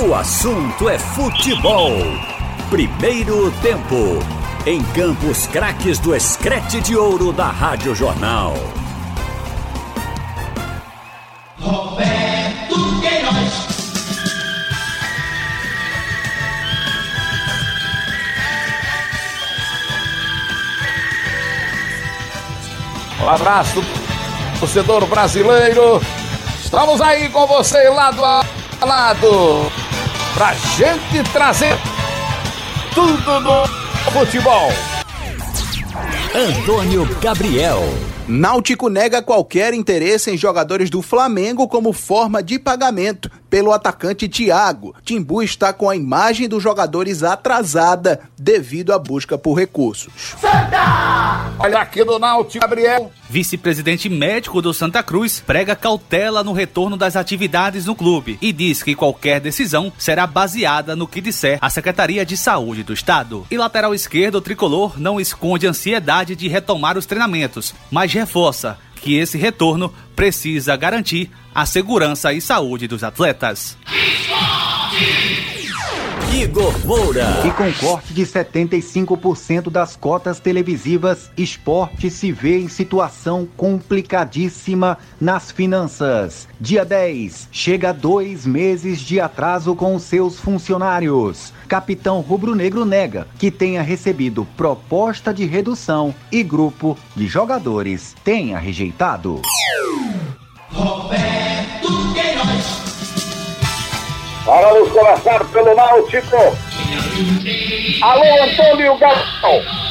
O assunto é futebol. Primeiro tempo. Em Campos Craques do Escrete de Ouro da Rádio Jornal. Roberto Queiroz. Um abraço, torcedor brasileiro. Estamos aí com você lado a lado pra gente trazer tudo no futebol. Antônio Gabriel. Náutico nega qualquer interesse em jogadores do Flamengo como forma de pagamento pelo atacante Thiago. Timbu está com a imagem dos jogadores atrasada devido à busca por recursos. Santa! Olha aqui do Náutico, Gabriel. Vice-presidente médico do Santa Cruz prega cautela no retorno das atividades no clube e diz que qualquer decisão será baseada no que disser a Secretaria de Saúde do Estado. E lateral esquerdo, o tricolor não esconde ansiedade de retomar os treinamentos, mas reforça que esse retorno precisa garantir a segurança e saúde dos atletas. Igor Moura. E com corte de 75% das cotas televisivas, esporte se vê em situação complicadíssima nas finanças. Dia 10, chega a dois meses de atraso com seus funcionários. Capitão Rubro Negro nega que tenha recebido proposta de redução e grupo de jogadores tenha rejeitado. Roberto. Vamos começar pelo Náutico. Alô, Antônio Galvão.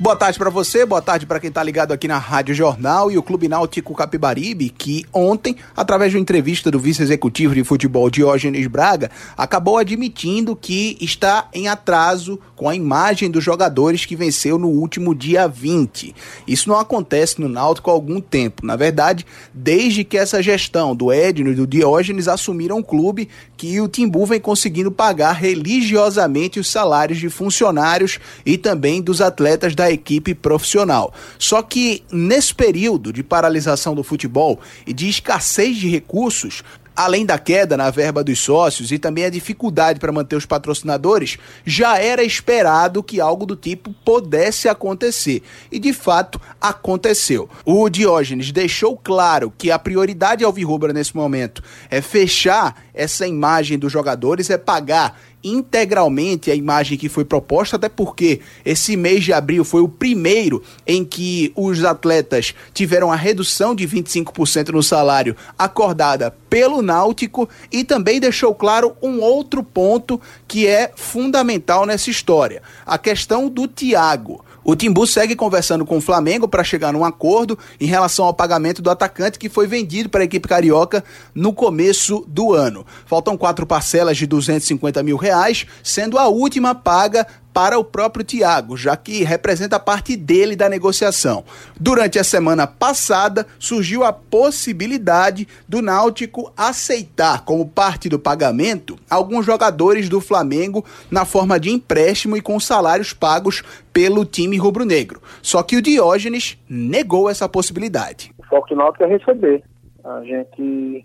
Boa tarde para você, boa tarde para quem está ligado aqui na Rádio Jornal e o Clube Náutico Capibaribe, que ontem, através de uma entrevista do vice-executivo de futebol Diógenes Braga, acabou admitindo que está em atraso com a imagem dos jogadores que venceu no último dia 20. Isso não acontece no Náutico há algum tempo. Na verdade, desde que essa gestão do Edno e do Diógenes assumiram o clube, que o Timbu vem conseguindo pagar religiosamente os salários de funcionários e também dos atletas da equipe profissional. Só que nesse período de paralisação do futebol e de escassez de recursos, além da queda na verba dos sócios e também a dificuldade para manter os patrocinadores, já era esperado que algo do tipo pudesse acontecer. E de fato aconteceu. O Diógenes deixou claro que a prioridade ao Virrubra nesse momento é fechar essa imagem dos jogadores, é pagar integralmente a imagem que foi proposta, até porque esse mês de abril foi o primeiro em que os atletas tiveram a redução de 25% no salário acordada pelo Náutico e também deixou claro um outro ponto que é fundamental nessa história: a questão do Thiago. O Timbu segue conversando com o Flamengo para chegar num acordo em relação ao pagamento do atacante que foi vendido para a equipe carioca no começo do ano. Faltam quatro parcelas de 250 mil reais, sendo a última paga para o próprio Thiago, já que representa parte dele da negociação. Durante a semana passada, surgiu a possibilidade do Náutico aceitar como parte do pagamento alguns jogadores do Flamengo na forma de empréstimo e com salários pagos pelo time rubro-negro. Só que o Diógenes negou essa possibilidade. O foco do Náutico é receber. A gente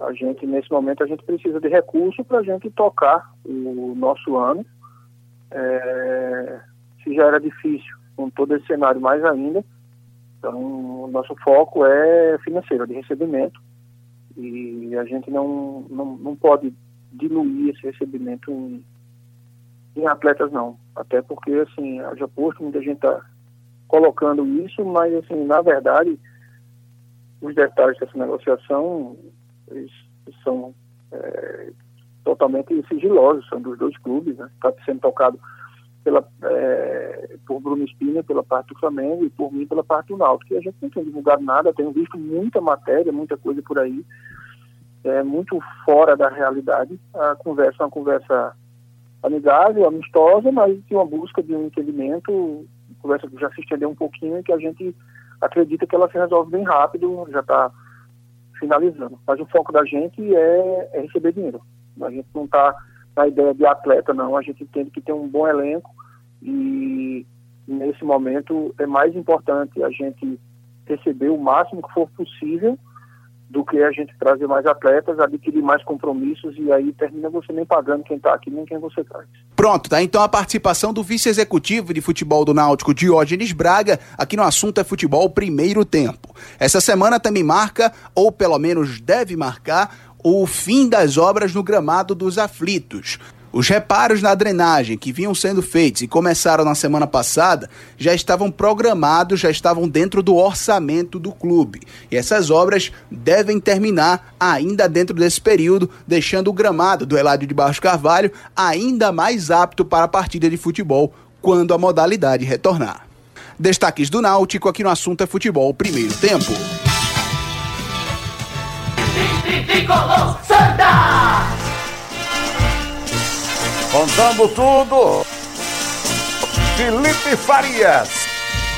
a gente nesse momento a gente precisa de recurso para a gente tocar o nosso ano é, se já era difícil com todo esse cenário, mais ainda. Então, nosso foco é financeiro, de recebimento. E a gente não, não, não pode diluir esse recebimento em, em atletas, não. Até porque, assim, já posto, muita gente está colocando isso, mas, assim, na verdade, os detalhes dessa negociação são é, totalmente sigilosos, são dos dois clubes, né? Está sendo tocado pela, é, por Bruno Espina pela parte do Flamengo e por mim pela parte do Náutico. E a gente não tem divulgado nada, tenho visto muita matéria, muita coisa por aí, é muito fora da realidade. A conversa é uma conversa amigável, amistosa, mas de uma busca de um entendimento, conversa que já se estendeu um pouquinho e que a gente acredita que ela se resolve bem rápido, já está finalizando. Mas o foco da gente é, é receber dinheiro. A gente não está na ideia de atleta, não. A gente entende que tem um bom elenco e nesse momento é mais importante a gente receber o máximo que for possível do que a gente trazer mais atletas, adquirir mais compromissos e aí termina você nem pagando quem está aqui nem quem você traz. Pronto, tá então a participação do vice-executivo de futebol do Náutico, Diógenes Braga, aqui no assunto é futebol primeiro tempo. Essa semana também marca, ou pelo menos deve marcar, o fim das obras no gramado dos aflitos. Os reparos na drenagem que vinham sendo feitos e começaram na semana passada já estavam programados, já estavam dentro do orçamento do clube. E essas obras devem terminar ainda dentro desse período, deixando o gramado do Eládio de Barros Carvalho ainda mais apto para a partida de futebol quando a modalidade retornar. Destaques do Náutico aqui no assunto é futebol primeiro tempo. Santa! Contando tudo, Felipe Farias.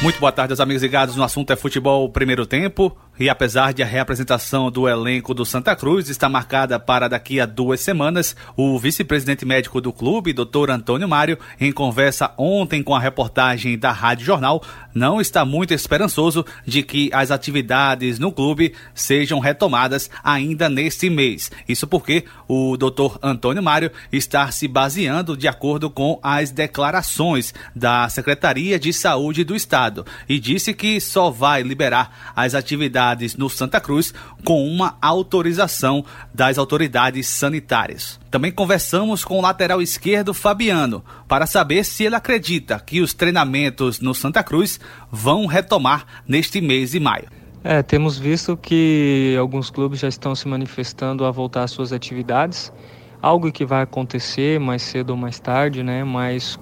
Muito boa tarde amigos ligados no assunto é futebol primeiro tempo. E apesar de a reapresentação do elenco do Santa Cruz estar marcada para daqui a duas semanas, o vice-presidente médico do clube, Dr. Antônio Mário, em conversa ontem com a reportagem da Rádio Jornal, não está muito esperançoso de que as atividades no clube sejam retomadas ainda neste mês. Isso porque o Dr. Antônio Mário está se baseando de acordo com as declarações da Secretaria de Saúde do Estado e disse que só vai liberar as atividades atividades no Santa Cruz com uma autorização das autoridades sanitárias. Também conversamos com o lateral esquerdo Fabiano para saber se ele acredita que os treinamentos no Santa Cruz vão retomar neste mês de maio. É, temos visto que alguns clubes já estão se manifestando a voltar às suas atividades, algo que vai acontecer mais cedo ou mais tarde, né? Mas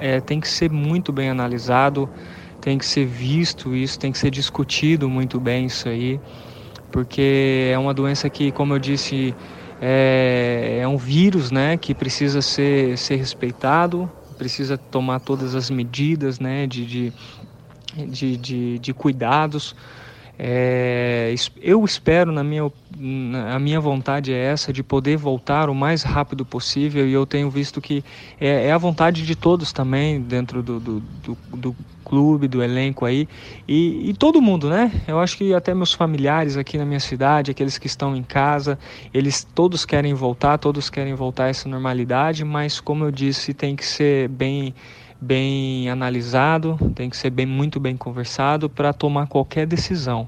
é, tem que ser muito bem analisado tem que ser visto isso, tem que ser discutido muito bem isso aí, porque é uma doença que, como eu disse, é, é um vírus, né, que precisa ser, ser respeitado, precisa tomar todas as medidas, né, de, de, de, de, de cuidados. É, eu espero, na minha, a minha vontade é essa, de poder voltar o mais rápido possível, e eu tenho visto que é, é a vontade de todos também, dentro do, do, do, do clube, do elenco aí, e, e, todo mundo, né? Eu acho que até meus familiares aqui na minha cidade, aqueles que estão em casa, eles todos querem voltar, todos querem voltar a essa normalidade, mas como eu disse, tem que ser bem bem analisado, tem que ser bem, muito bem conversado para tomar qualquer decisão.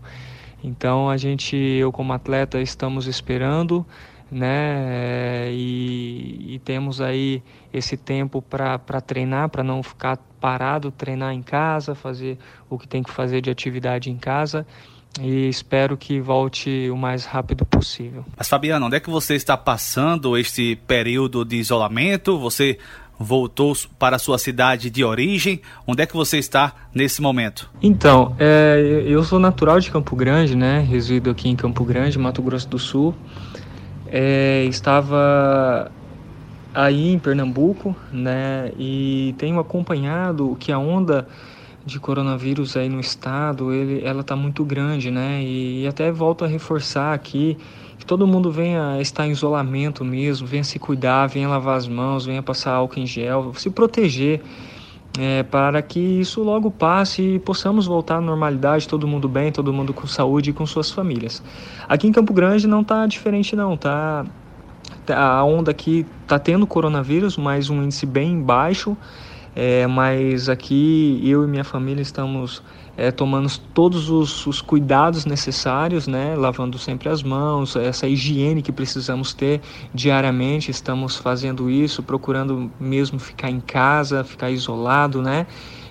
Então a gente, eu como atleta, estamos esperando, né? E, e temos aí esse tempo para treinar, para não ficar parado, treinar em casa, fazer o que tem que fazer de atividade em casa e espero que volte o mais rápido possível. Mas Fabiano, onde é que você está passando este período de isolamento? Você voltou para a sua cidade de origem. Onde é que você está nesse momento? Então, é, eu sou natural de Campo Grande, né? Resido aqui em Campo Grande, Mato Grosso do Sul. É, estava aí em Pernambuco, né? E tenho acompanhado que a onda de coronavírus aí no estado, ele, ela está muito grande, né? E, e até volto a reforçar aqui que todo mundo venha estar em isolamento mesmo, venha se cuidar, venha lavar as mãos, venha passar álcool em gel, se proteger. É, para que isso logo passe e possamos voltar à normalidade, todo mundo bem, todo mundo com saúde e com suas famílias. Aqui em Campo Grande não está diferente não, tá? A onda aqui está tendo coronavírus, mas um índice bem baixo, é, mas aqui eu e minha família estamos é, tomando todos os, os, cuidados necessários, né? lavando sempre as mãos, essa higiene que precisamos ter diariamente, estamos fazendo isso, procurando mesmo ficar em casa, ficar isolado, né?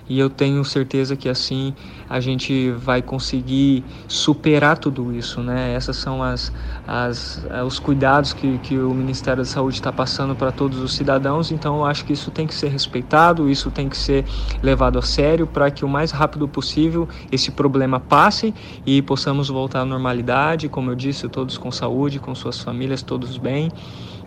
e eu tenho certeza que assim a gente vai conseguir superar tudo isso, né? Essas são as, as os cuidados que, que o Ministério da Saúde está passando para todos os cidadãos, então eu acho que isso tem que ser respeitado, isso tem que ser levado a sério para que o mais rápido possível esse problema passe e possamos voltar à normalidade, como eu disse, todos com saúde, com suas famílias, todos bem.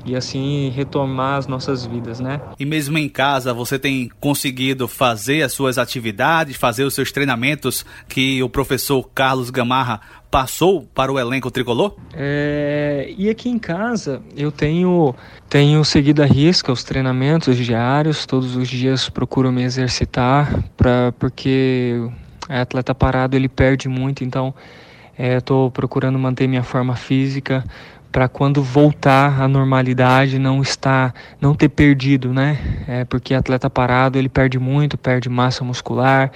E assim retomar as nossas vidas, né? E mesmo em casa, você tem conseguido fazer as suas atividades, fazer os seus treinamentos que o professor Carlos Gamarra passou para o elenco tricolor? É, e aqui em casa eu tenho tenho seguido a risca os treinamentos diários, todos os dias procuro me exercitar para porque atleta parado ele perde muito, então Estou é, procurando manter minha forma física para quando voltar à normalidade não estar, não ter perdido, né? É, porque atleta parado ele perde muito, perde massa muscular,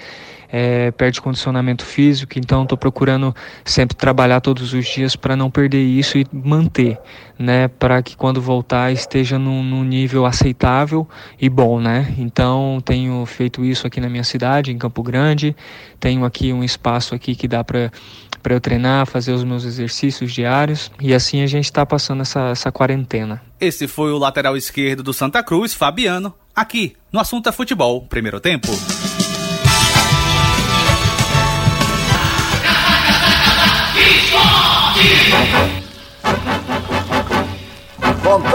é, perde condicionamento físico, então estou procurando sempre trabalhar todos os dias para não perder isso e manter, né? Para que quando voltar esteja num, num, nível aceitável e bom, né? Então tenho feito isso aqui na minha cidade, em Campo Grande, tenho aqui um espaço aqui que dá para para eu treinar, fazer os meus exercícios diários e assim a gente está passando essa, essa quarentena. Esse foi o lateral esquerdo do Santa Cruz, Fabiano, aqui no Assunto é Futebol, primeiro tempo.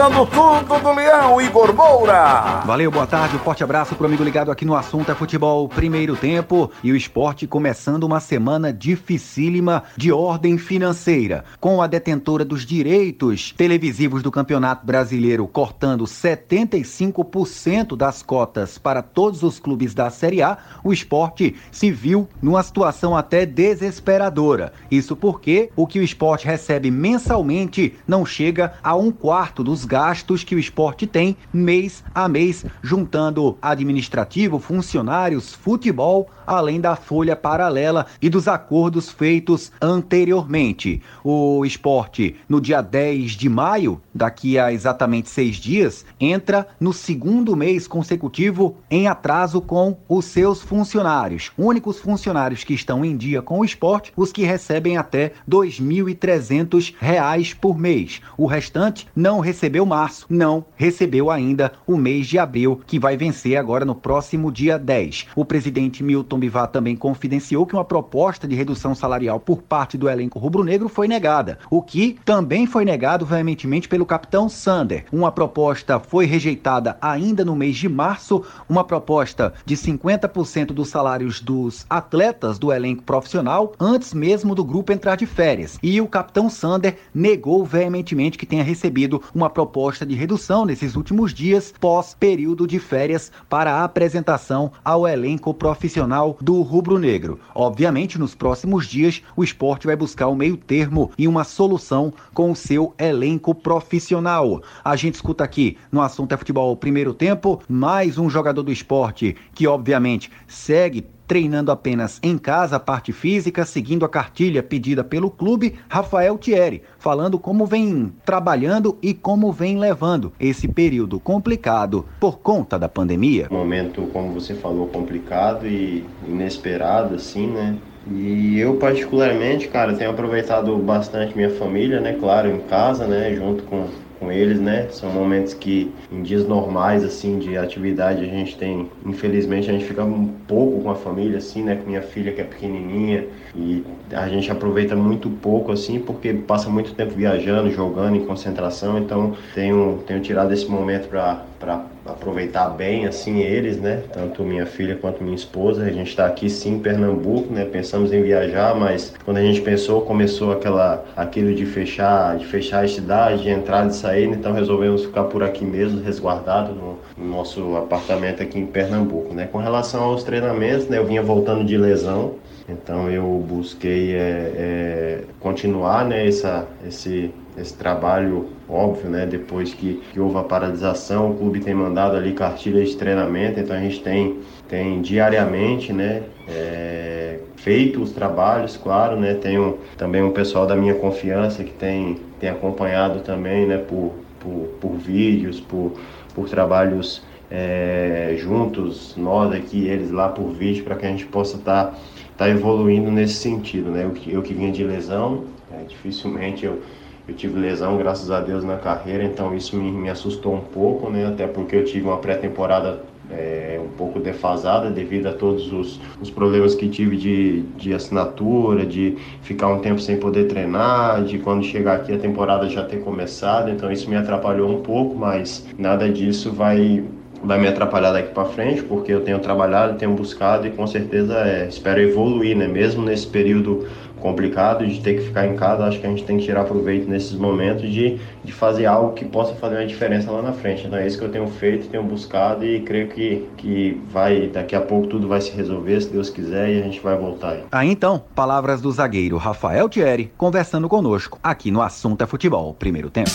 Contando tudo do Leão, Igor Moura. Valeu, boa tarde, um forte abraço pro amigo ligado aqui no assunto é futebol primeiro tempo e o esporte começando uma semana dificílima de ordem financeira, com a detentora dos direitos televisivos do Campeonato Brasileiro cortando 75% das cotas para todos os clubes da Série A, o esporte se viu numa situação até desesperadora. Isso porque o que o esporte recebe mensalmente não chega a um quarto dos gastos que o esporte tem mês a mês, juntando administrativo, funcionários, futebol, além da folha paralela e dos acordos feitos anteriormente. O esporte, no dia 10 de maio, daqui a exatamente seis dias, entra no segundo mês consecutivo em atraso com os seus funcionários. Únicos funcionários que estão em dia com o esporte, os que recebem até R$ 2.300 por mês. O restante não recebeu março, não recebeu ainda o mês de abril, que vai vencer agora no próximo dia 10. O presidente Milton Bivar também confidenciou que uma proposta de redução salarial por parte do elenco rubro-negro foi negada, o que também foi negado veementemente pelo capitão Sander. Uma proposta foi rejeitada ainda no mês de março, uma proposta de 50% dos salários dos atletas do elenco profissional antes mesmo do grupo entrar de férias. E o capitão Sander negou veementemente que tenha recebido uma proposta de redução nesses últimos dias, pós período de férias, para a apresentação ao elenco profissional do rubro-negro. Obviamente, nos próximos dias, o esporte vai buscar o meio termo e uma solução com o seu elenco profissional. A gente escuta aqui no assunto é futebol primeiro tempo, mais um jogador do esporte que, obviamente, segue treinando apenas em casa a parte física, seguindo a cartilha pedida pelo clube, Rafael Thierry, falando como vem trabalhando e como vem levando esse período complicado por conta da pandemia. Momento, como você falou, complicado e inesperado, assim, né? E eu particularmente, cara, tenho aproveitado bastante minha família, né? Claro, em casa, né? Junto com com eles, né? São momentos que em dias normais assim de atividade a gente tem, infelizmente a gente fica um pouco com a família assim, né? Com minha filha que é pequenininha e a gente aproveita muito pouco assim porque passa muito tempo viajando, jogando em concentração, então tenho tenho tirado esse momento para para aproveitar bem assim eles, né? Tanto minha filha quanto minha esposa. A gente está aqui sim em Pernambuco, né? Pensamos em viajar, mas quando a gente pensou, começou aquela aquilo de fechar, de fechar a cidade, de entrar e sair, então resolvemos ficar por aqui mesmo, resguardado no, no, nosso apartamento aqui em Pernambuco, né? Com relação aos treinamentos, né? Eu vinha voltando de lesão, então eu busquei é, é, continuar, né? Essa, esse esse trabalho óbvio, né? Depois que, que houve a paralisação, o clube tem mandado ali cartilhas de treinamento, então a gente tem, tem diariamente, né? É, feito os trabalhos, claro, né? Tenho também um pessoal da minha confiança que tem, tem acompanhado também, né? Por, por, por vídeos, por, por trabalhos é, juntos, nós aqui, eles lá por vídeo, para que a gente possa estar tá, tá evoluindo nesse sentido, né? Eu, eu que vinha de lesão, é, dificilmente eu eu tive lesão, graças a Deus, na carreira, então isso me, me assustou um pouco, né? Até porque eu tive uma pré-temporada é, um pouco defasada devido a todos os, os problemas que tive de, de assinatura, de ficar um tempo sem poder treinar, de quando chegar aqui a temporada já ter começado, então isso me atrapalhou um pouco, mas nada disso vai vai me atrapalhar daqui para frente, porque eu tenho trabalhado, tenho buscado e com certeza é, espero evoluir, né? Mesmo nesse período complicado de ter que ficar em casa, acho que a gente tem que tirar proveito nesses momentos de, de fazer algo que possa fazer uma diferença lá na frente. Então é isso que eu tenho feito, tenho buscado e creio que, que vai, daqui a pouco tudo vai se resolver, se Deus quiser, e a gente vai voltar aí. Ah, então, palavras do zagueiro Rafael Thierry conversando conosco aqui no Assunto é Futebol, primeiro tempo.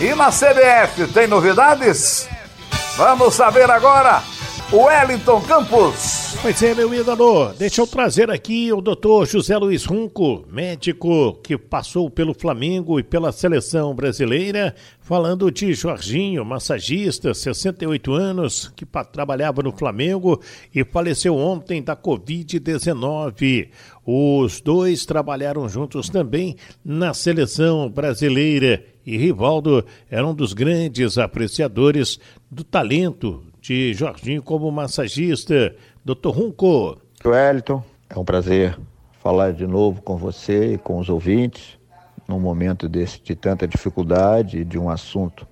E na CBF tem novidades? Vamos saber agora. Wellington Campos. Pois é, meu ídolo. Deixa eu trazer aqui o doutor José Luiz Runco, médico que passou pelo Flamengo e pela seleção brasileira, falando de Jorginho, massagista, 68 anos, que trabalhava no Flamengo e faleceu ontem da Covid-19. Os dois trabalharam juntos também na seleção brasileira e Rivaldo era um dos grandes apreciadores do talento de Jorginho como massagista. Doutor Runco. Wellington, é um prazer falar de novo com você e com os ouvintes, num momento desse de tanta dificuldade, de um assunto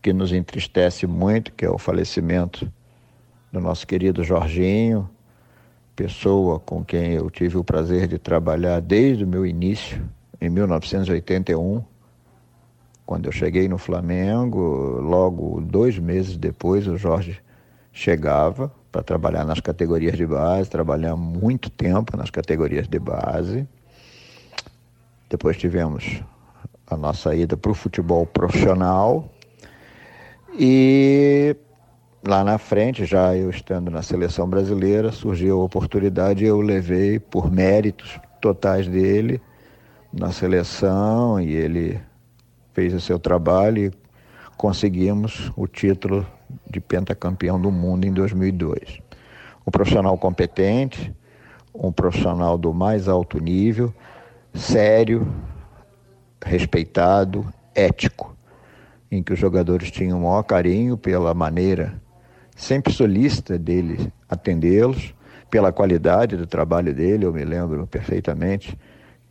que nos entristece muito, que é o falecimento do nosso querido Jorginho, pessoa com quem eu tive o prazer de trabalhar desde o meu início, em 1981 quando eu cheguei no Flamengo, logo dois meses depois, o Jorge chegava para trabalhar nas categorias de base, trabalhar muito tempo nas categorias de base. Depois tivemos a nossa ida para o futebol profissional e lá na frente, já eu estando na seleção brasileira, surgiu a oportunidade e eu levei por méritos totais dele na seleção e ele fez o seu trabalho e conseguimos o título de pentacampeão do mundo em 2002. Um profissional competente, um profissional do mais alto nível, sério, respeitado, ético, em que os jogadores tinham o maior carinho pela maneira sempre solícita dele atendê-los, pela qualidade do trabalho dele. Eu me lembro perfeitamente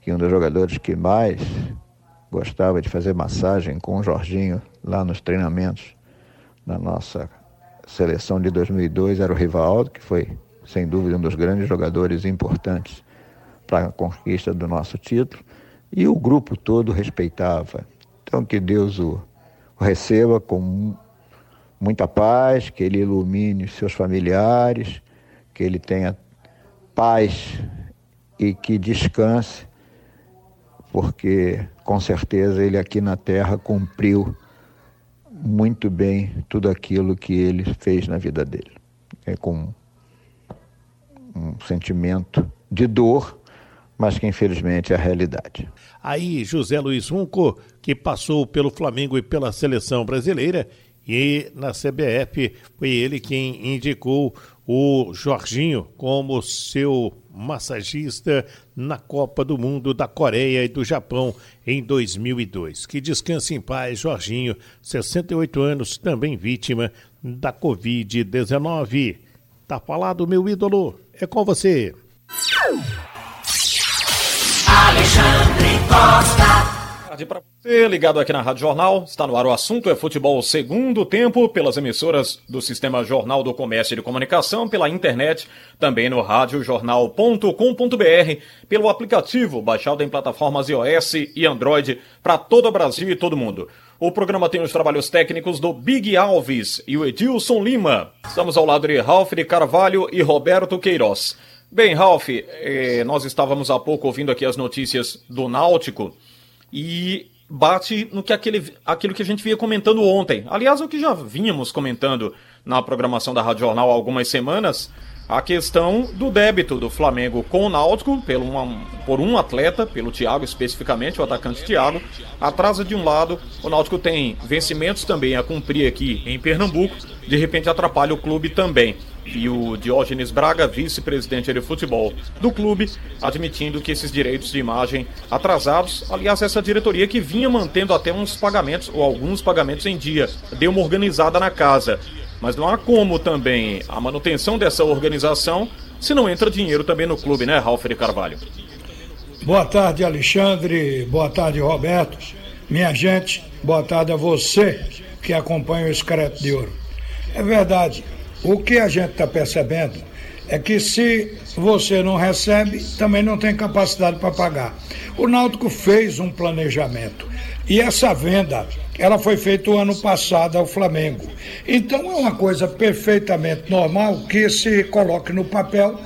que um dos jogadores que mais gostava de fazer massagem com o Jorginho lá nos treinamentos da nossa seleção de 2002 era o Rivaldo, que foi sem dúvida um dos grandes jogadores importantes para a conquista do nosso título, e o grupo todo respeitava. Então que Deus o, o receba com muita paz, que ele ilumine seus familiares, que ele tenha paz e que descanse, porque com certeza ele aqui na Terra cumpriu muito bem tudo aquilo que ele fez na vida dele. É com um sentimento de dor, mas que infelizmente é a realidade. Aí, José Luiz Runco, que passou pelo Flamengo e pela seleção brasileira, e na CBF foi ele quem indicou o Jorginho como seu massagista na Copa do Mundo da Coreia e do Japão em 2002. Que descanse em paz, Jorginho, 68 anos, também vítima da Covid-19. Tá falado, meu ídolo. É com você. Alexandre Costa tarde para você, ligado aqui na Rádio Jornal. Está no ar o assunto é futebol segundo tempo, pelas emissoras do Sistema Jornal do Comércio e de Comunicação, pela internet, também no radiojornal.com.br, pelo aplicativo baixado em plataformas iOS e Android para todo o Brasil e todo mundo. O programa tem os trabalhos técnicos do Big Alves e o Edilson Lima. Estamos ao lado de Ralph de Carvalho e Roberto Queiroz. Bem, Ralph, eh, nós estávamos há pouco ouvindo aqui as notícias do Náutico e bate no que aquele, aquilo que a gente vinha comentando ontem. Aliás, o que já vínhamos comentando na programação da Rádio Jornal há algumas semanas, a questão do débito do Flamengo com o Náutico pelo uma, por um atleta, pelo Thiago especificamente, o atacante Thiago, atrasa de um lado, o Náutico tem vencimentos também a cumprir aqui em Pernambuco, de repente atrapalha o clube também e o Diógenes Braga, vice-presidente de futebol do clube, admitindo que esses direitos de imagem atrasados, aliás, essa diretoria que vinha mantendo até uns pagamentos ou alguns pagamentos em dia, deu uma organizada na casa. Mas não há como também a manutenção dessa organização se não entra dinheiro também no clube, né, Ralf de Carvalho? Boa tarde, Alexandre. Boa tarde, Roberto. Minha gente, boa tarde a você que acompanha o Excreto de Ouro. É verdade, o que a gente está percebendo é que se você não recebe, também não tem capacidade para pagar. O Náutico fez um planejamento e essa venda, ela foi feita o ano passado ao Flamengo. Então é uma coisa perfeitamente normal que se coloque no papel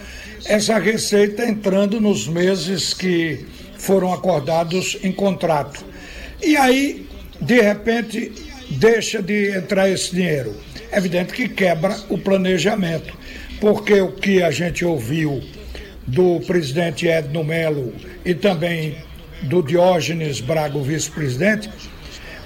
essa receita entrando nos meses que foram acordados em contrato. E aí, de repente, deixa de entrar esse dinheiro. É evidente que quebra o planejamento, porque o que a gente ouviu do presidente Edno Melo e também do Diógenes Braga, vice-presidente,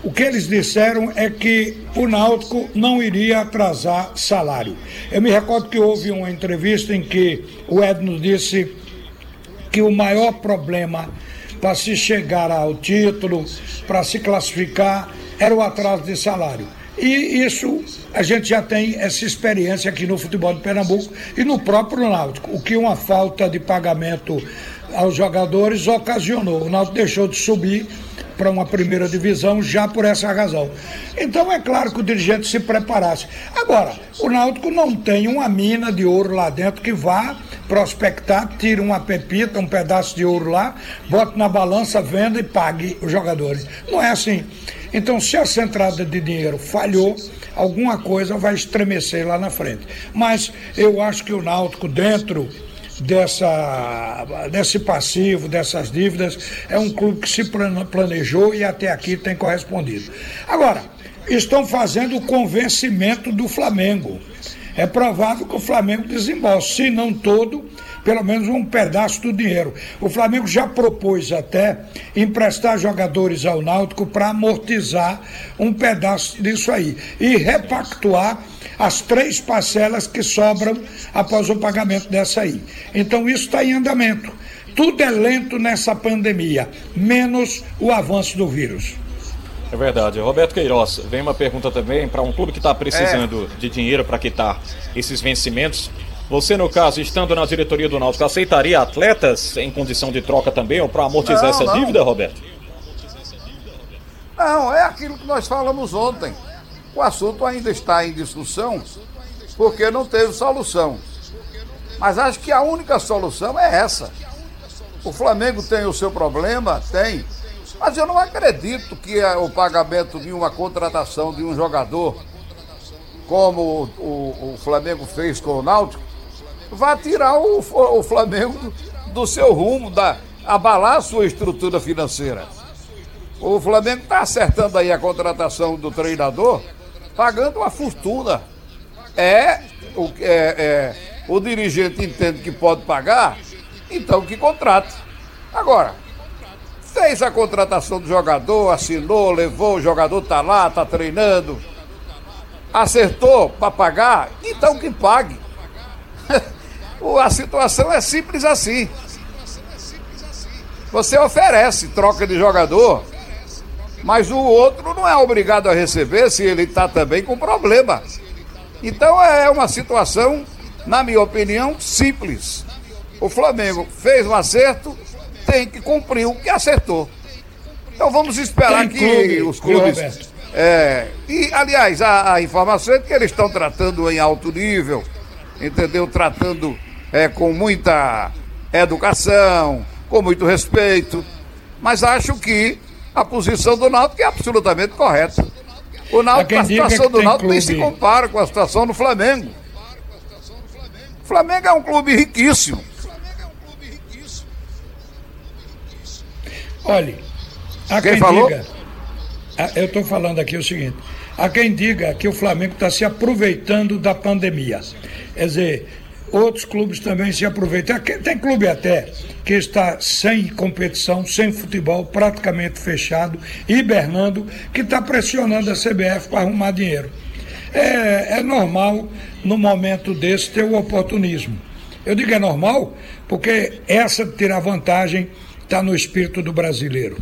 o que eles disseram é que o Náutico não iria atrasar salário. Eu me recordo que houve uma entrevista em que o Edno disse que o maior problema para se chegar ao título, para se classificar, era o atraso de salário. E isso a gente já tem essa experiência aqui no futebol de Pernambuco e no próprio Náutico, o que uma falta de pagamento aos jogadores ocasionou. O Náutico deixou de subir para uma primeira divisão já por essa razão. Então é claro que o dirigente se preparasse. Agora, o Náutico não tem uma mina de ouro lá dentro que vá prospectar, tire uma pepita, um pedaço de ouro lá, bote na balança, venda e pague os jogadores. Não é assim. Então, se essa entrada de dinheiro falhou, alguma coisa vai estremecer lá na frente. Mas eu acho que o Náutico, dentro dessa, desse passivo, dessas dívidas, é um clube que se planejou e até aqui tem correspondido. Agora, estão fazendo o convencimento do Flamengo. É provável que o Flamengo desembolse, se não todo, pelo menos um pedaço do dinheiro. O Flamengo já propôs até emprestar jogadores ao Náutico para amortizar um pedaço disso aí e repactuar as três parcelas que sobram após o pagamento dessa aí. Então isso está em andamento. Tudo é lento nessa pandemia, menos o avanço do vírus. É verdade. Roberto Queiroz, vem uma pergunta também para um clube que está precisando é. de dinheiro para quitar esses vencimentos. Você, no caso, estando na diretoria do Náutico, aceitaria atletas em condição de troca também ou para amortizar não, essa não. dívida, Roberto? Não, é aquilo que nós falamos ontem. O assunto ainda está em discussão porque não teve solução. Mas acho que a única solução é essa. O Flamengo tem o seu problema? Tem. Mas eu não acredito que o pagamento de uma contratação de um jogador, como o, o, o Flamengo fez com o Náutico, vá tirar o, o Flamengo do seu rumo, da, abalar a sua estrutura financeira. O Flamengo está acertando aí a contratação do treinador, pagando uma fortuna. É o, é, é, o dirigente entende que pode pagar, então que contrate. Agora, fez a contratação do jogador, assinou, levou, o jogador está lá, está treinando, acertou para pagar, então que pague. A situação é simples assim. Você oferece troca de jogador, mas o outro não é obrigado a receber se ele está também com problema. Então é uma situação, na minha opinião, simples. O Flamengo fez um acerto, tem que cumprir o que acertou. Então vamos esperar tem que clube, os clubes. É, e, aliás, a, a informação é que eles estão tratando em alto nível, entendeu? Tratando é, com muita educação, com muito respeito, mas acho que a posição do Náutico é absolutamente correta. O Náutico, a situação do Náutico nem se compara com a situação do Flamengo. O Flamengo é um clube riquíssimo. Olhe, a quem, quem falou? diga, eu estou falando aqui o seguinte, há quem diga que o Flamengo está se aproveitando da pandemia. Quer dizer, outros clubes também se aproveitam. Tem clube até que está sem competição, sem futebol, praticamente fechado, hibernando, que está pressionando a CBF para arrumar dinheiro. É, é normal, no momento desse, ter o oportunismo. Eu digo é normal porque essa de tirar vantagem está no espírito do brasileiro.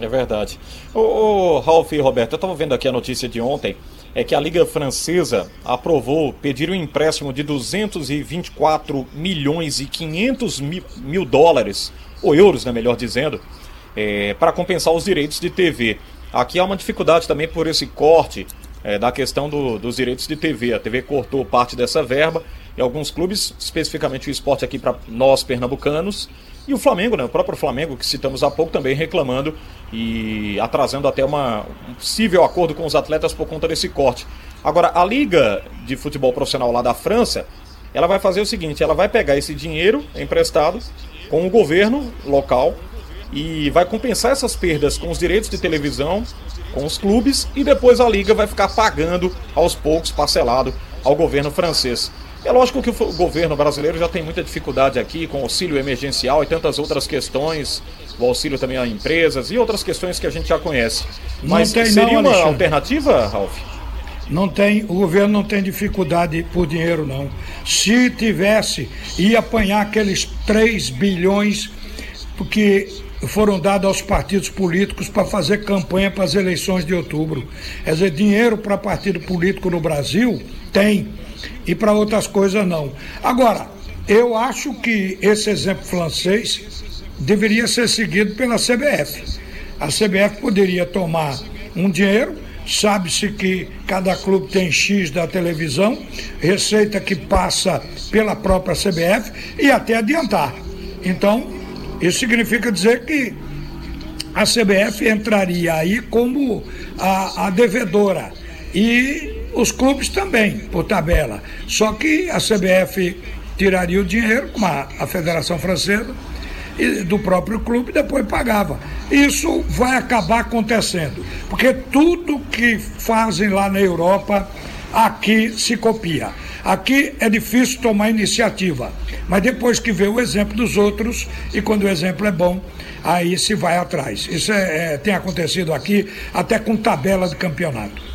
É verdade. Ô, ô Ralf e Roberto, eu estava vendo aqui a notícia de ontem é que a Liga Francesa aprovou pedir um empréstimo de 224 milhões e 500 mil, mil dólares, ou euros, né, melhor dizendo, é, para compensar os direitos de TV. Aqui há uma dificuldade também por esse corte é, da questão do, dos direitos de TV. A TV cortou parte dessa verba e alguns clubes, especificamente o esporte aqui para nós pernambucanos, e o Flamengo, né, o próprio Flamengo, que citamos há pouco, também reclamando e atrasando até uma, um possível acordo com os atletas por conta desse corte. Agora, a Liga de Futebol Profissional lá da França, ela vai fazer o seguinte: ela vai pegar esse dinheiro emprestado com o governo local e vai compensar essas perdas com os direitos de televisão, com os clubes, e depois a Liga vai ficar pagando aos poucos, parcelado, ao governo francês. É lógico que o governo brasileiro já tem muita dificuldade aqui com auxílio emergencial e tantas outras questões, o auxílio também a empresas e outras questões que a gente já conhece. Mas seria não, uma alternativa, Ralf? Não tem, o governo não tem dificuldade por dinheiro, não. Se tivesse, ia apanhar aqueles 3 bilhões que foram dados aos partidos políticos para fazer campanha para as eleições de outubro. Quer dizer, dinheiro para partido político no Brasil tem e para outras coisas não. Agora, eu acho que esse exemplo francês deveria ser seguido pela CBF. A CBF poderia tomar um dinheiro, sabe-se que cada clube tem X da televisão, receita que passa pela própria CBF e até adiantar. Então, isso significa dizer que a CBF entraria aí como a, a devedora. E os clubes também, por tabela. Só que a CBF tiraria o dinheiro, como a, a Federação Francesa, do próprio clube depois pagava. Isso vai acabar acontecendo, porque tudo que fazem lá na Europa, aqui se copia. Aqui é difícil tomar iniciativa, mas depois que vê o exemplo dos outros e quando o exemplo é bom, aí se vai atrás. Isso é, é, tem acontecido aqui até com tabela de campeonato.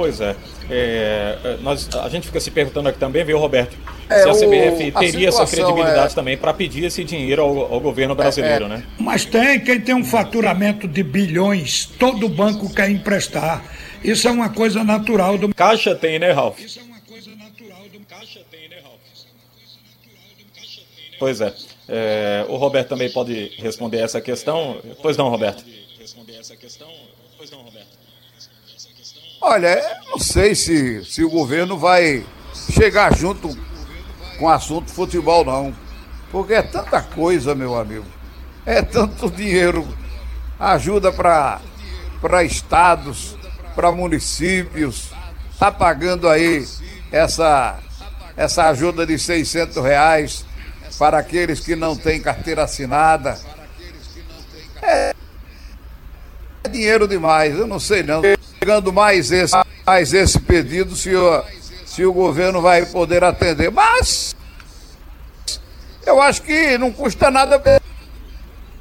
Pois é. é. é nós, a gente fica se perguntando aqui também, viu, Roberto? É, se a CBF o, teria a essa credibilidade é... também para pedir esse dinheiro ao, ao governo brasileiro, é, né? Mas tem, quem tem um faturamento de bilhões, todo banco quer emprestar. Isso é uma coisa natural do. Caixa tem, né, Ralf? Isso é uma coisa natural do. Caixa tem, né, Ralf? Pois é. é. O Roberto também pode responder essa questão. Pois não, Roberto. Responder essa questão. Pois não, Roberto. Olha, não sei se, se o governo vai chegar junto com o assunto futebol, não. Porque é tanta coisa, meu amigo. É tanto dinheiro. Ajuda para estados, para municípios. Tá pagando aí essa, essa ajuda de 600 reais para aqueles que não têm carteira assinada. É dinheiro demais, eu não sei não chegando mais esse, mais esse pedido se o, se o governo vai poder atender. Mas eu acho que não custa nada.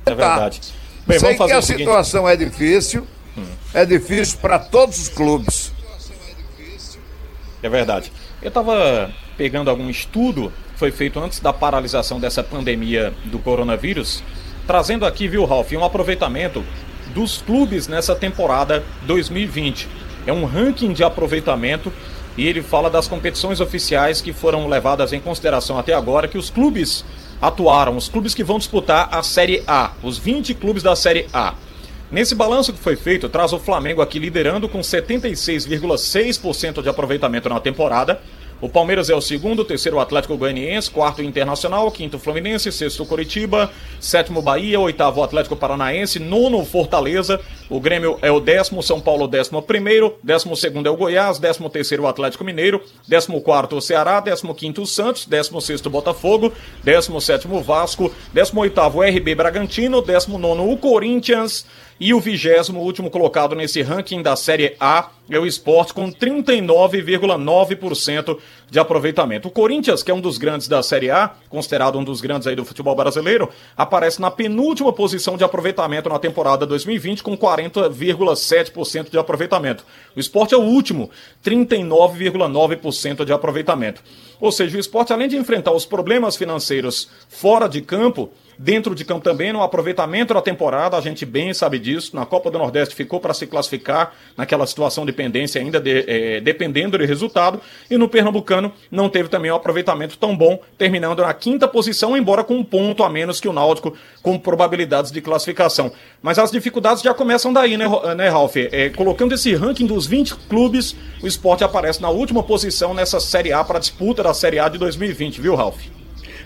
É verdade. Bem, Sei que a situação é difícil, hum. é difícil para todos os clubes. É verdade. Eu estava pegando algum estudo, foi feito antes da paralisação dessa pandemia do coronavírus, trazendo aqui, viu, Ralf, um aproveitamento dos clubes nessa temporada 2020. É um ranking de aproveitamento e ele fala das competições oficiais que foram levadas em consideração até agora, que os clubes atuaram, os clubes que vão disputar a Série A, os 20 clubes da Série A. Nesse balanço que foi feito, traz o Flamengo aqui liderando com 76,6% de aproveitamento na temporada, o Palmeiras é o segundo, terceiro o Atlético Goianiense, quarto Internacional, quinto Fluminense, sexto o Curitiba, sétimo Bahia, oitavo Atlético Paranaense, nono Fortaleza, o Grêmio é o décimo, São Paulo décimo primeiro, décimo segundo é o Goiás, décimo terceiro o Atlético Mineiro, décimo quarto o Ceará, décimo quinto o Santos, décimo sexto o Botafogo, décimo sétimo o Vasco, décimo oitavo o RB Bragantino, décimo nono o Corinthians, e o vigésimo último colocado nesse ranking da Série A é o esporte com 39,9% de aproveitamento. O Corinthians, que é um dos grandes da Série A, considerado um dos grandes aí do futebol brasileiro, aparece na penúltima posição de aproveitamento na temporada 2020 com 40,7% de aproveitamento. O esporte é o último, 39,9% de aproveitamento. Ou seja, o esporte, além de enfrentar os problemas financeiros fora de campo, dentro de campo também, no aproveitamento da temporada, a gente bem sabe disso. Na Copa do Nordeste ficou para se classificar naquela situação de pendência, ainda de, é, dependendo do resultado. E no Pernambucano não teve também um aproveitamento tão bom, terminando na quinta posição, embora com um ponto a menos que o Náutico, com probabilidades de classificação. Mas as dificuldades já começam daí, né, né Ralf? É, colocando esse ranking dos 20 clubes, o esporte aparece na última posição nessa Série A para disputa da Série A de 2020, viu, Ralf?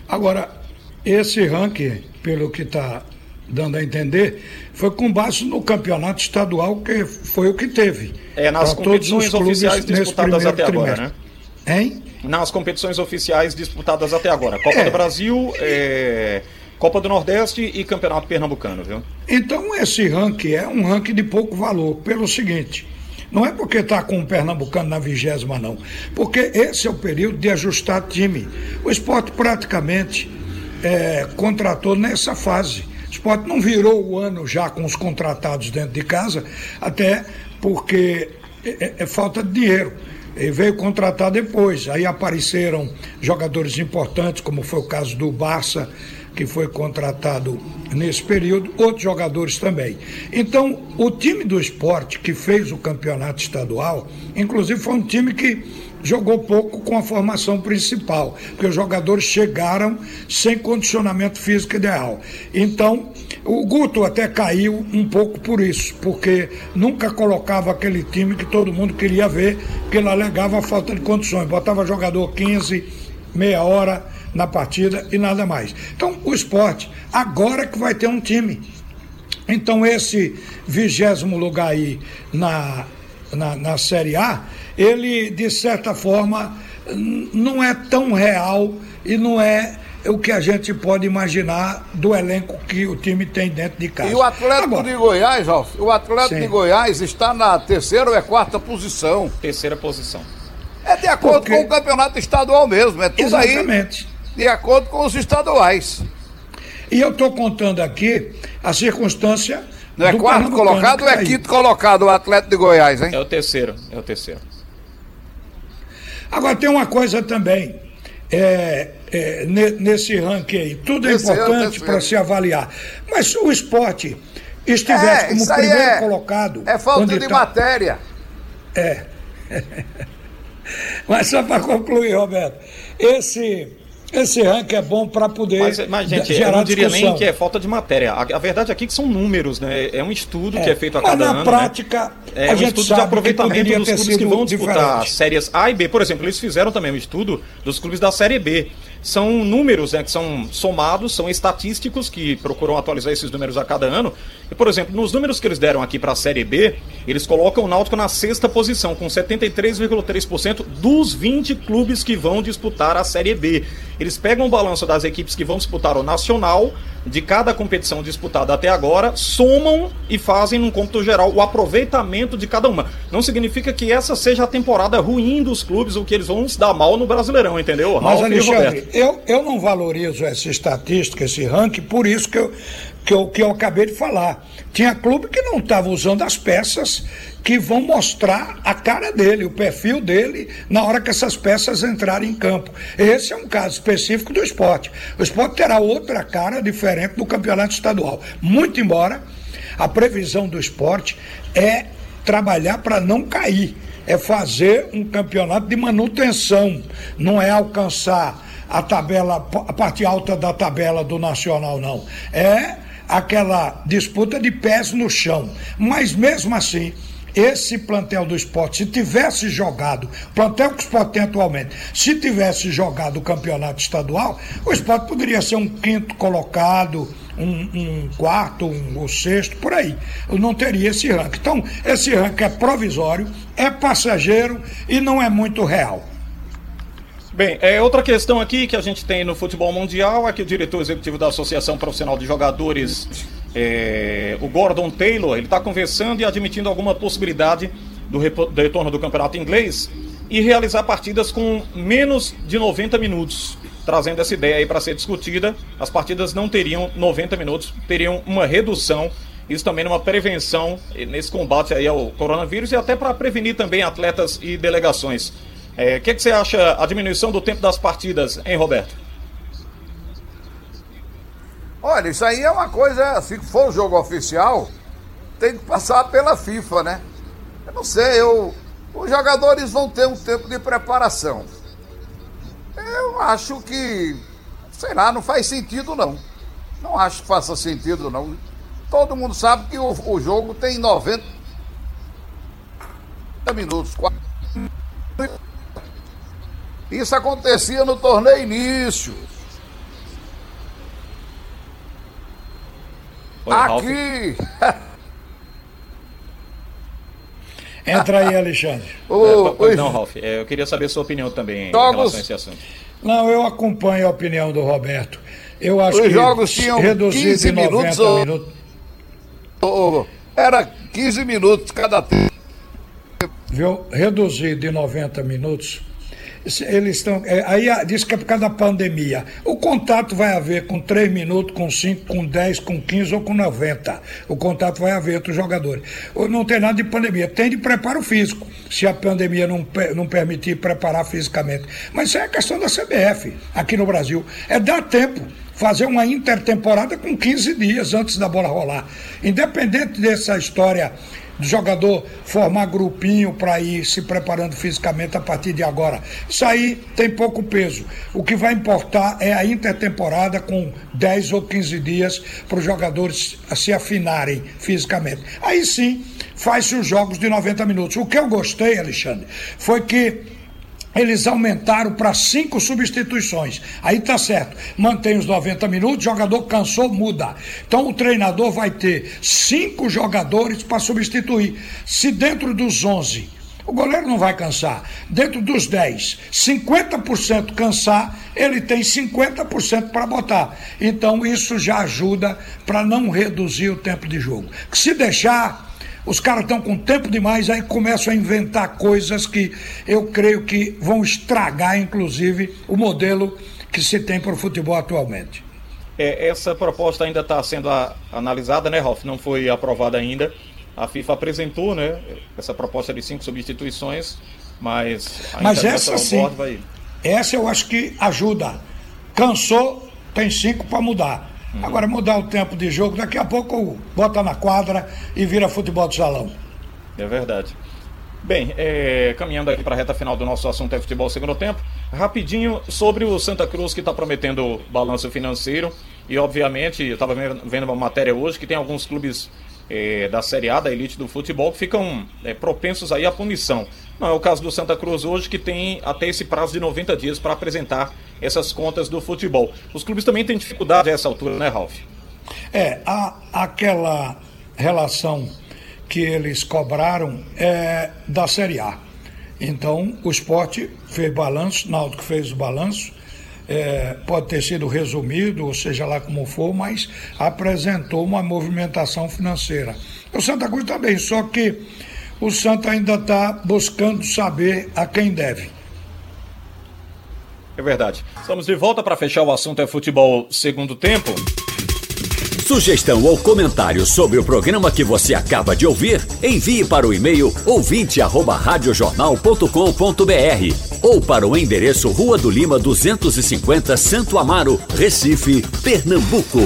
Agora, esse ranking, pelo que está dando a entender, foi com base no campeonato estadual que foi o que teve. É, nas competições oficiais disputadas até agora, né? Hein? Nas competições oficiais disputadas até agora. Copa é. do Brasil, é... Copa do Nordeste e Campeonato Pernambucano, viu? Então esse ranking é um ranking de pouco valor, pelo seguinte. Não é porque está com o Pernambucano na vigésima, não. Porque esse é o período de ajustar time. O esporte praticamente é, contratou nessa fase. O esporte não virou o ano já com os contratados dentro de casa, até porque é, é, é falta de dinheiro. Ele veio contratar depois. Aí apareceram jogadores importantes, como foi o caso do Barça, que foi contratado nesse período, outros jogadores também. Então, o time do esporte que fez o campeonato estadual, inclusive foi um time que jogou pouco com a formação principal, porque os jogadores chegaram sem condicionamento físico ideal. Então, o Guto até caiu um pouco por isso, porque nunca colocava aquele time que todo mundo queria ver, porque ele alegava a falta de condições. Botava jogador 15, meia hora na partida e nada mais. Então, o esporte, agora que vai ter um time. Então, esse vigésimo lugar aí na, na, na Série A, ele, de certa forma, não é tão real e não é o que a gente pode imaginar do elenco que o time tem dentro de casa. E o Atlético Agora, de Goiás, Ralf, o Atlético sim. de Goiás está na terceira ou é quarta posição? Terceira posição. É de acordo Porque... com o campeonato estadual mesmo, é tudo Exatamente. aí de acordo com os estaduais. E eu estou contando aqui a circunstância. Não é quarto colocado ou é quinto colocado o Atlético de Goiás, hein? É o terceiro, é o terceiro. Agora tem uma coisa também. É, é, nesse ranking aí, tudo é importante para se avaliar. Mas se o esporte estivesse é, como primeiro é, colocado. É falta de tá... matéria. É. Mas só para concluir, Roberto, esse esse ranking é bom para poder. Mas, mas gente, gerar eu não diria discussão. nem que é falta de matéria. A, a, verdade aqui é que são números, né? É um estudo é. que é feito a mas cada na ano. Na né? prática, né? é um estudo de aproveitamento dos clubes que vão disputar diferente. séries A e B. Por exemplo, eles fizeram também um estudo dos clubes da série B são números né, que são somados, são estatísticos que procuram atualizar esses números a cada ano. E, por exemplo, nos números que eles deram aqui para a Série B, eles colocam o Náutico na sexta posição, com 73,3% dos 20 clubes que vão disputar a Série B. Eles pegam o balanço das equipes que vão disputar o Nacional, de cada competição disputada até agora, somam e fazem num cômputo geral o aproveitamento de cada uma. Não significa que essa seja a temporada ruim dos clubes, ou que eles vão se dar mal no Brasileirão, entendeu? Mas, Alexandre, eu, eu não valorizo essa estatística, esse ranking, por isso que eu, que eu, que eu acabei de falar. Tinha clube que não estava usando as peças que vão mostrar a cara dele, o perfil dele, na hora que essas peças entrarem em campo. Esse é um caso específico do esporte. O esporte terá outra cara diferente do campeonato estadual. Muito embora a previsão do esporte é trabalhar para não cair, é fazer um campeonato de manutenção, não é alcançar a tabela, a parte alta da tabela do Nacional, não. É aquela disputa de pés no chão. Mas mesmo assim, esse plantel do esporte, se tivesse jogado, plantel que o esporte tem atualmente, se tivesse jogado o campeonato estadual, o esporte poderia ser um quinto colocado, um, um quarto, um, um sexto, por aí. Eu não teria esse ranking. Então, esse ranking é provisório, é passageiro e não é muito real. Bem, é outra questão aqui que a gente tem no futebol mundial é que o diretor executivo da Associação Profissional de Jogadores, é, o Gordon Taylor, ele está conversando e admitindo alguma possibilidade do, do retorno do campeonato inglês e realizar partidas com menos de 90 minutos, trazendo essa ideia aí para ser discutida. As partidas não teriam 90 minutos, teriam uma redução isso também numa prevenção nesse combate aí ao coronavírus e até para prevenir também atletas e delegações. O é, que, que você acha a diminuição do tempo das partidas, hein, Roberto? Olha, isso aí é uma coisa, se for o jogo oficial, tem que passar pela FIFA, né? Eu não sei, eu, os jogadores vão ter um tempo de preparação. Eu acho que, sei lá, não faz sentido não. Não acho que faça sentido não. Todo mundo sabe que o, o jogo tem 90 minutos. Isso acontecia no torneio início. Oi, Aqui. Entra aí, Alexandre. É, pois não, Ralf. É, eu queria saber a sua opinião também jogos... em relação a esse assunto. Não, eu acompanho a opinião do Roberto. Eu acho Os que jogos tinham reduzir 15 de 90 minutos, ou... minutos. Era 15 minutos cada tempo. Viu? Reduzir de 90 minutos eles estão. É, aí diz que é por causa da pandemia. O contato vai haver com 3 minutos, com 5, com 10, com 15 ou com 90. O contato vai haver entre os jogadores. Não tem nada de pandemia, tem de preparo físico, se a pandemia não, não permitir preparar fisicamente. Mas isso é a questão da CBF aqui no Brasil. É dar tempo fazer uma intertemporada com 15 dias antes da bola rolar. Independente dessa história do jogador formar grupinho para ir se preparando fisicamente a partir de agora. Isso aí tem pouco peso. O que vai importar é a intertemporada com 10 ou 15 dias para os jogadores se afinarem fisicamente. Aí sim, faz-se os jogos de 90 minutos. O que eu gostei, Alexandre, foi que eles aumentaram para cinco substituições. Aí tá certo. Mantém os 90 minutos, jogador cansou, muda. Então o treinador vai ter cinco jogadores para substituir. Se dentro dos 11 o goleiro não vai cansar. Dentro dos 10, 50% cansar, ele tem 50% para botar. Então isso já ajuda para não reduzir o tempo de jogo. Se deixar, os caras estão com tempo demais, aí começam a inventar coisas que eu creio que vão estragar, inclusive, o modelo que se tem para o futebol atualmente. É, essa proposta ainda está sendo a, analisada, né, Ralf? Não foi aprovada ainda. A FIFA apresentou, né, essa proposta de cinco substituições, mas mas essa sim, vai... essa eu acho que ajuda. Cansou, tem cinco para mudar. Agora mudar o tempo de jogo, daqui a pouco bota na quadra e vira futebol de salão. É verdade. Bem, é, caminhando aqui para a reta final do nosso assunto é futebol segundo tempo, rapidinho sobre o Santa Cruz que está prometendo balanço financeiro e obviamente eu estava vendo uma matéria hoje que tem alguns clubes é, da Série A, da elite do futebol, que ficam é, propensos aí à punição. Não é o caso do Santa Cruz hoje, que tem até esse prazo de 90 dias para apresentar essas contas do futebol. Os clubes também têm dificuldade a essa altura, né, Ralf? É, a, aquela relação que eles cobraram é da Série A. Então, o esporte fez balanço, Náutico fez o balanço, é, pode ter sido resumido, ou seja lá como for, mas apresentou uma movimentação financeira. O Santa Cruz também, só que o Santa ainda está buscando saber a quem deve. É verdade. Estamos de volta para fechar o assunto é futebol segundo tempo. Sugestão ou comentário sobre o programa que você acaba de ouvir, envie para o e-mail ouvinte@radiojornal.com.br ou para o endereço Rua do Lima 250, Santo Amaro, Recife, Pernambuco.